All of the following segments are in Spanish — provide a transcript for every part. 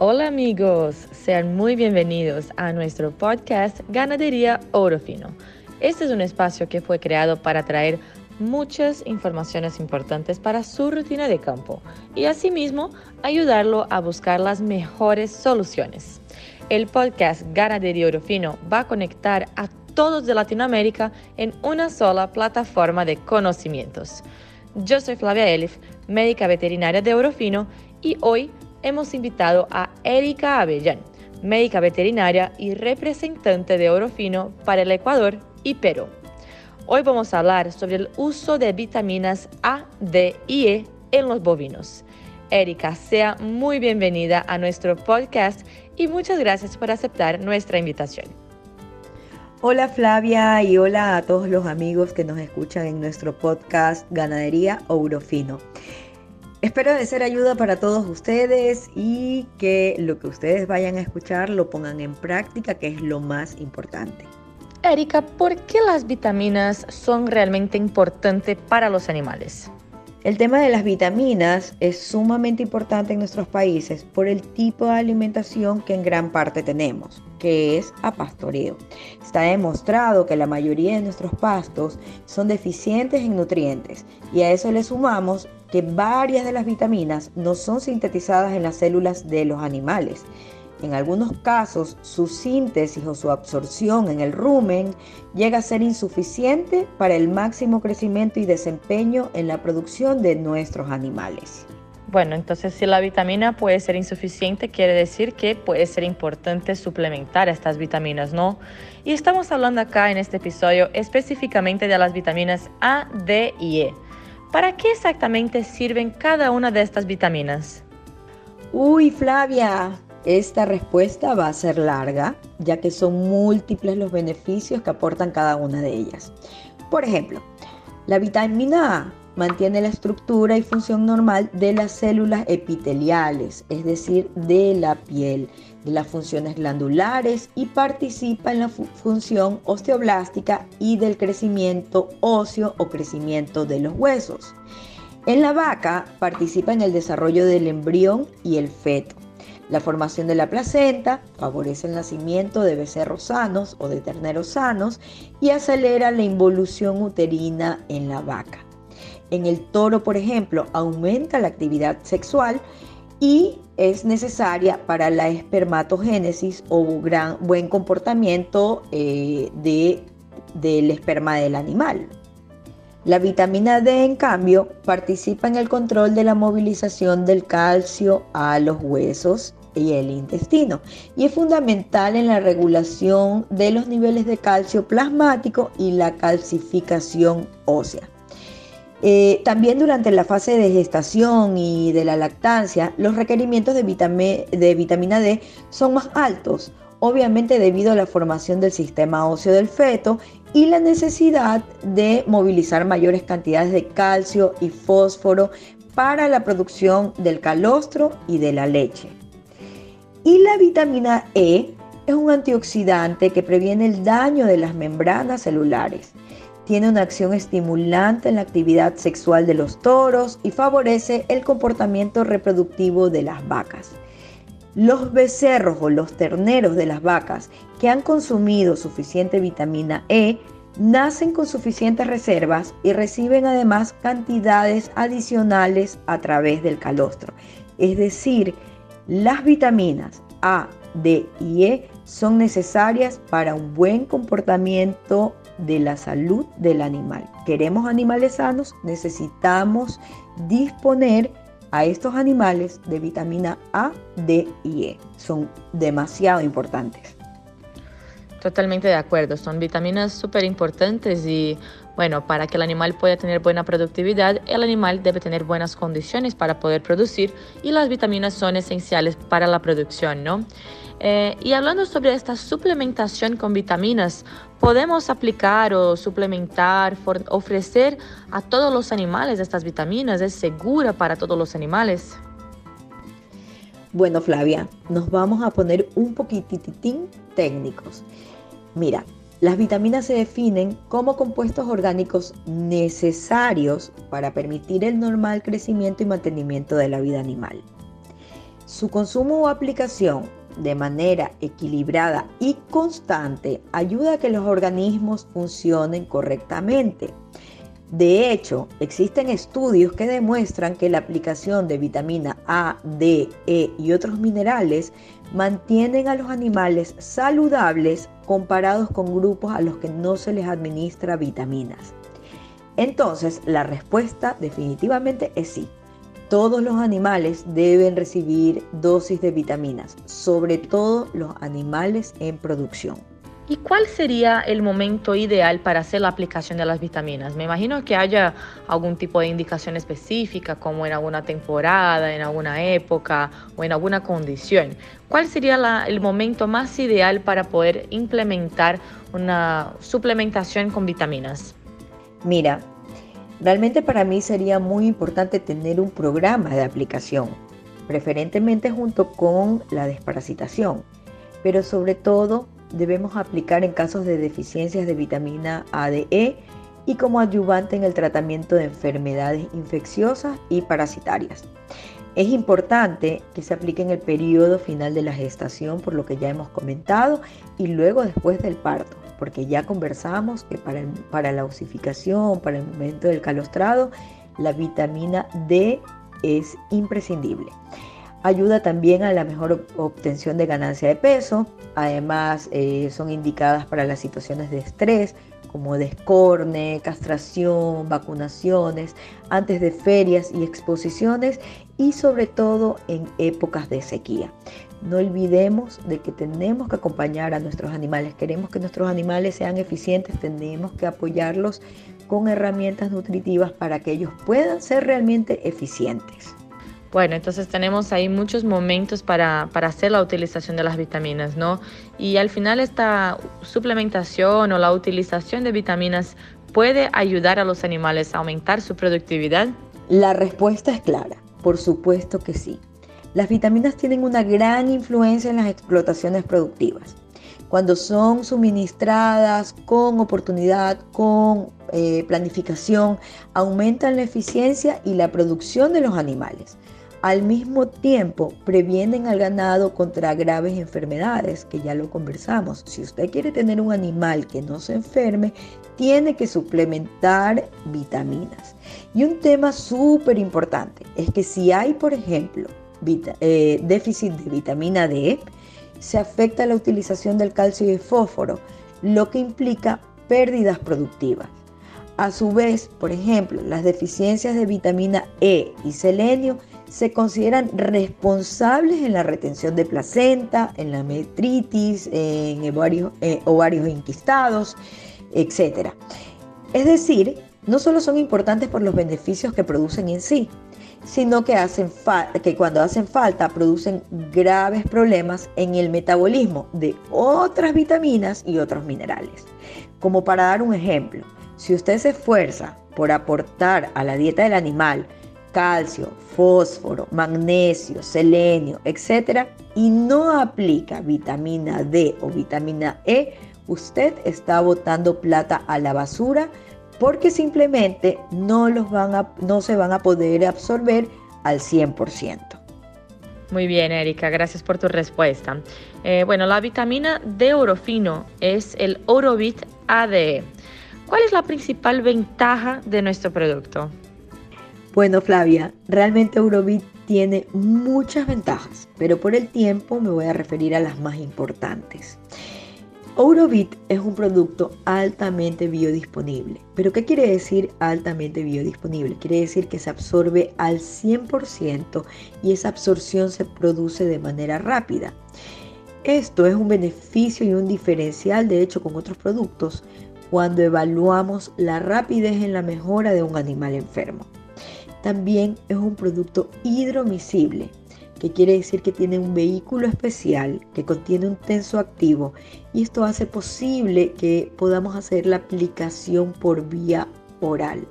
Hola amigos, sean muy bienvenidos a nuestro podcast Ganadería Oro Fino. Este es un espacio que fue creado para traer muchas informaciones importantes para su rutina de campo y asimismo ayudarlo a buscar las mejores soluciones. El podcast Ganadería Oro Fino va a conectar a todos de Latinoamérica en una sola plataforma de conocimientos. Yo soy Flavia Elif, médica veterinaria de Orofino y hoy hemos invitado a Erika Avellán, médica veterinaria y representante de Orofino para el Ecuador y Perú. Hoy vamos a hablar sobre el uso de vitaminas A, D y E en los bovinos. Erika, sea muy bienvenida a nuestro podcast y muchas gracias por aceptar nuestra invitación. Hola Flavia y hola a todos los amigos que nos escuchan en nuestro podcast Ganadería Orofino. Espero de ser ayuda para todos ustedes y que lo que ustedes vayan a escuchar lo pongan en práctica, que es lo más importante. Erika, ¿por qué las vitaminas son realmente importantes para los animales? El tema de las vitaminas es sumamente importante en nuestros países por el tipo de alimentación que en gran parte tenemos, que es a pastoreo. Está demostrado que la mayoría de nuestros pastos son deficientes en nutrientes y a eso le sumamos que varias de las vitaminas no son sintetizadas en las células de los animales. En algunos casos, su síntesis o su absorción en el rumen llega a ser insuficiente para el máximo crecimiento y desempeño en la producción de nuestros animales. Bueno, entonces si la vitamina puede ser insuficiente, quiere decir que puede ser importante suplementar estas vitaminas, ¿no? Y estamos hablando acá en este episodio específicamente de las vitaminas A, D y E. ¿Para qué exactamente sirven cada una de estas vitaminas? Uy, Flavia, esta respuesta va a ser larga, ya que son múltiples los beneficios que aportan cada una de ellas. Por ejemplo, la vitamina A mantiene la estructura y función normal de las células epiteliales, es decir, de la piel, de las funciones glandulares y participa en la función osteoblástica y del crecimiento óseo o crecimiento de los huesos. En la vaca participa en el desarrollo del embrión y el feto. La formación de la placenta favorece el nacimiento de becerros sanos o de terneros sanos y acelera la involución uterina en la vaca. En el toro, por ejemplo, aumenta la actividad sexual y es necesaria para la espermatogénesis o gran, buen comportamiento eh, de, del esperma del animal. La vitamina D, en cambio, participa en el control de la movilización del calcio a los huesos y el intestino y es fundamental en la regulación de los niveles de calcio plasmático y la calcificación ósea. También durante la fase de gestación y de la lactancia, los requerimientos de, de vitamina D son más altos, obviamente debido a la formación del sistema óseo del feto y la necesidad de movilizar mayores cantidades de calcio y fósforo para la producción del calostro y de la leche. Y la vitamina E es un antioxidante que previene el daño de las membranas celulares tiene una acción estimulante en la actividad sexual de los toros y favorece el comportamiento reproductivo de las vacas. Los becerros o los terneros de las vacas que han consumido suficiente vitamina E nacen con suficientes reservas y reciben además cantidades adicionales a través del calostro. Es decir, las vitaminas A, D y E son necesarias para un buen comportamiento de la salud del animal. Queremos animales sanos, necesitamos disponer a estos animales de vitamina A, D y E. Son demasiado importantes. Totalmente de acuerdo, son vitaminas súper importantes y bueno, para que el animal pueda tener buena productividad, el animal debe tener buenas condiciones para poder producir y las vitaminas son esenciales para la producción, ¿no? Eh, y hablando sobre esta suplementación con vitaminas, ¿podemos aplicar o suplementar, ofrecer a todos los animales estas vitaminas? ¿Es segura para todos los animales? Bueno, Flavia, nos vamos a poner un poquititín técnicos. Mira, las vitaminas se definen como compuestos orgánicos necesarios para permitir el normal crecimiento y mantenimiento de la vida animal. Su consumo o aplicación de manera equilibrada y constante ayuda a que los organismos funcionen correctamente. De hecho, existen estudios que demuestran que la aplicación de vitamina A, D, E y otros minerales mantienen a los animales saludables comparados con grupos a los que no se les administra vitaminas. Entonces, la respuesta definitivamente es sí. Todos los animales deben recibir dosis de vitaminas, sobre todo los animales en producción. ¿Y cuál sería el momento ideal para hacer la aplicación de las vitaminas? Me imagino que haya algún tipo de indicación específica, como en alguna temporada, en alguna época o en alguna condición. ¿Cuál sería el momento más ideal para poder implementar una suplementación con vitaminas? Mira, realmente para mí sería muy importante tener un programa de aplicación, preferentemente junto con la desparasitación, pero sobre todo debemos aplicar en casos de deficiencias de vitamina A, E y como ayudante en el tratamiento de enfermedades infecciosas y parasitarias. Es importante que se aplique en el periodo final de la gestación, por lo que ya hemos comentado, y luego después del parto, porque ya conversamos que para, para la osificación, para el momento del calostrado, la vitamina D es imprescindible. Ayuda también a la mejor obtención de ganancia de peso. Además, eh, son indicadas para las situaciones de estrés, como descorne, castración, vacunaciones, antes de ferias y exposiciones y sobre todo en épocas de sequía. No olvidemos de que tenemos que acompañar a nuestros animales. Queremos que nuestros animales sean eficientes, tenemos que apoyarlos con herramientas nutritivas para que ellos puedan ser realmente eficientes. Bueno, entonces tenemos ahí muchos momentos para, para, hacer la utilización de las vitaminas, ¿no? Y al final esta suplementación o la utilización de vitaminas puede ayudar a los animales a aumentar su productividad. La respuesta es clara, por supuesto que sí. Las vitaminas tienen una gran influencia en las explotaciones productivas. Cuando son suministradas con oportunidad, con eh, planificación, aumentan la eficiencia y la producción de los animales. Al mismo tiempo, previenen al ganado contra graves enfermedades, que ya lo conversamos. Si usted quiere tener un animal que no se enferme, tiene que suplementar vitaminas. Y un tema súper importante es que si hay, por ejemplo, eh, déficit de vitamina D, se afecta la utilización del calcio y fósforo, lo que implica pérdidas productivas. A su vez, por ejemplo, las deficiencias de vitamina E y selenio se consideran responsables en la retención de placenta, en la metritis, en ovarios, eh, ovarios inquistados, etc. Es decir, no solo son importantes por los beneficios que producen en sí, sino que, hacen que cuando hacen falta producen graves problemas en el metabolismo de otras vitaminas y otros minerales. Como para dar un ejemplo, si usted se esfuerza por aportar a la dieta del animal calcio, fósforo, magnesio, selenio, etc. y no aplica vitamina D o vitamina E, usted está botando plata a la basura porque simplemente no, los van a, no se van a poder absorber al 100%. Muy bien, Erika, gracias por tu respuesta. Eh, bueno, la vitamina D orofino es el Orovit ADE. ¿Cuál es la principal ventaja de nuestro producto? Bueno, Flavia, realmente Eurovit tiene muchas ventajas, pero por el tiempo me voy a referir a las más importantes. Eurovit es un producto altamente biodisponible. ¿Pero qué quiere decir altamente biodisponible? Quiere decir que se absorbe al 100% y esa absorción se produce de manera rápida. Esto es un beneficio y un diferencial de hecho con otros productos cuando evaluamos la rapidez en la mejora de un animal enfermo. También es un producto hidromiscible, que quiere decir que tiene un vehículo especial que contiene un tenso activo y esto hace posible que podamos hacer la aplicación por vía oral.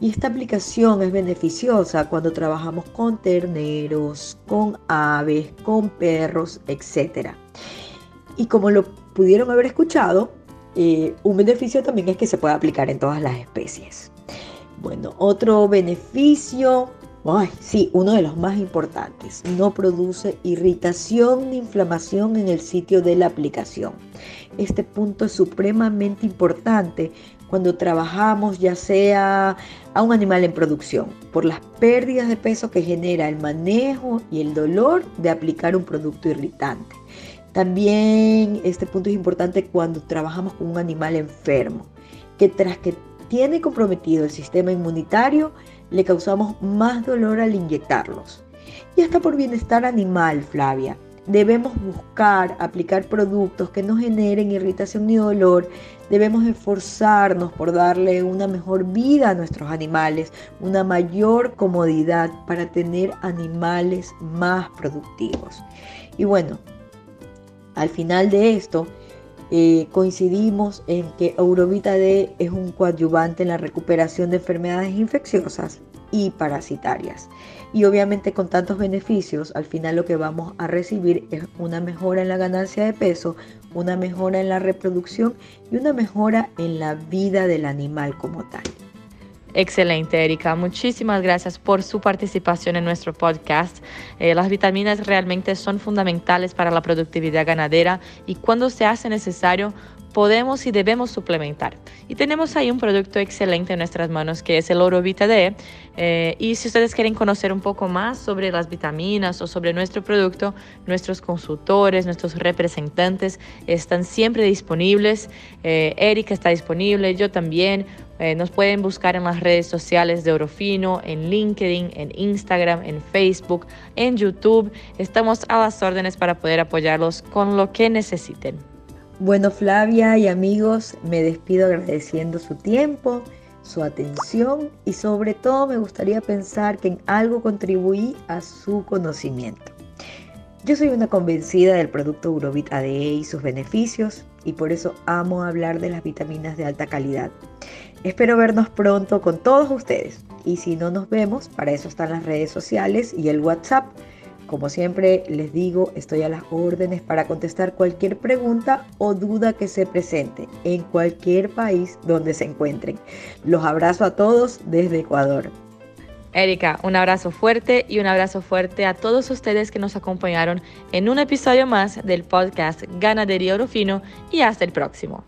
Y esta aplicación es beneficiosa cuando trabajamos con terneros, con aves, con perros, etc. Y como lo pudieron haber escuchado, eh, un beneficio también es que se puede aplicar en todas las especies. Bueno, otro beneficio sí, uno de los más importantes. No produce irritación ni inflamación en el sitio de la aplicación. Este punto es supremamente importante cuando trabajamos ya sea a un animal en producción, por las pérdidas de peso que genera el manejo y el dolor de aplicar un producto irritante. También este punto es importante cuando trabajamos con un animal enfermo, que tras que tiene comprometido el sistema inmunitario, le causamos más dolor al inyectarlos. Y hasta por bienestar animal, Flavia, debemos buscar aplicar productos que no generen irritación ni dolor. Debemos esforzarnos por darle una mejor vida a nuestros animales, una mayor comodidad para tener animales más productivos. Y bueno, al final de esto, eh, coincidimos en que Eurovita D es un coadyuvante en la recuperación de enfermedades infecciosas y parasitarias. Y obviamente con tantos beneficios, al final lo que vamos a recibir es una mejora en la ganancia de peso, una mejora en la reproducción y una mejora en la vida del animal como tal. Excelente, Erika. Muchísimas gracias por su participación en nuestro podcast. Eh, las vitaminas realmente son fundamentales para la productividad ganadera y cuando se hace necesario, podemos y debemos suplementar. Y tenemos ahí un producto excelente en nuestras manos que es el Oro Vita D. Eh, y si ustedes quieren conocer un poco más sobre las vitaminas o sobre nuestro producto, nuestros consultores, nuestros representantes están siempre disponibles. Eh, Erika está disponible, yo también. Eh, nos pueden buscar en las redes sociales de Orofino, en LinkedIn, en Instagram, en Facebook, en YouTube. Estamos a las órdenes para poder apoyarlos con lo que necesiten. Bueno, Flavia y amigos, me despido agradeciendo su tiempo, su atención y sobre todo me gustaría pensar que en algo contribuí a su conocimiento. Yo soy una convencida del producto Urovit ADE y sus beneficios y por eso amo hablar de las vitaminas de alta calidad. Espero vernos pronto con todos ustedes y si no nos vemos, para eso están las redes sociales y el WhatsApp como siempre les digo, estoy a las órdenes para contestar cualquier pregunta o duda que se presente en cualquier país donde se encuentren. Los abrazo a todos desde Ecuador. Erika, un abrazo fuerte y un abrazo fuerte a todos ustedes que nos acompañaron en un episodio más del podcast Ganadería Oro Fino y hasta el próximo.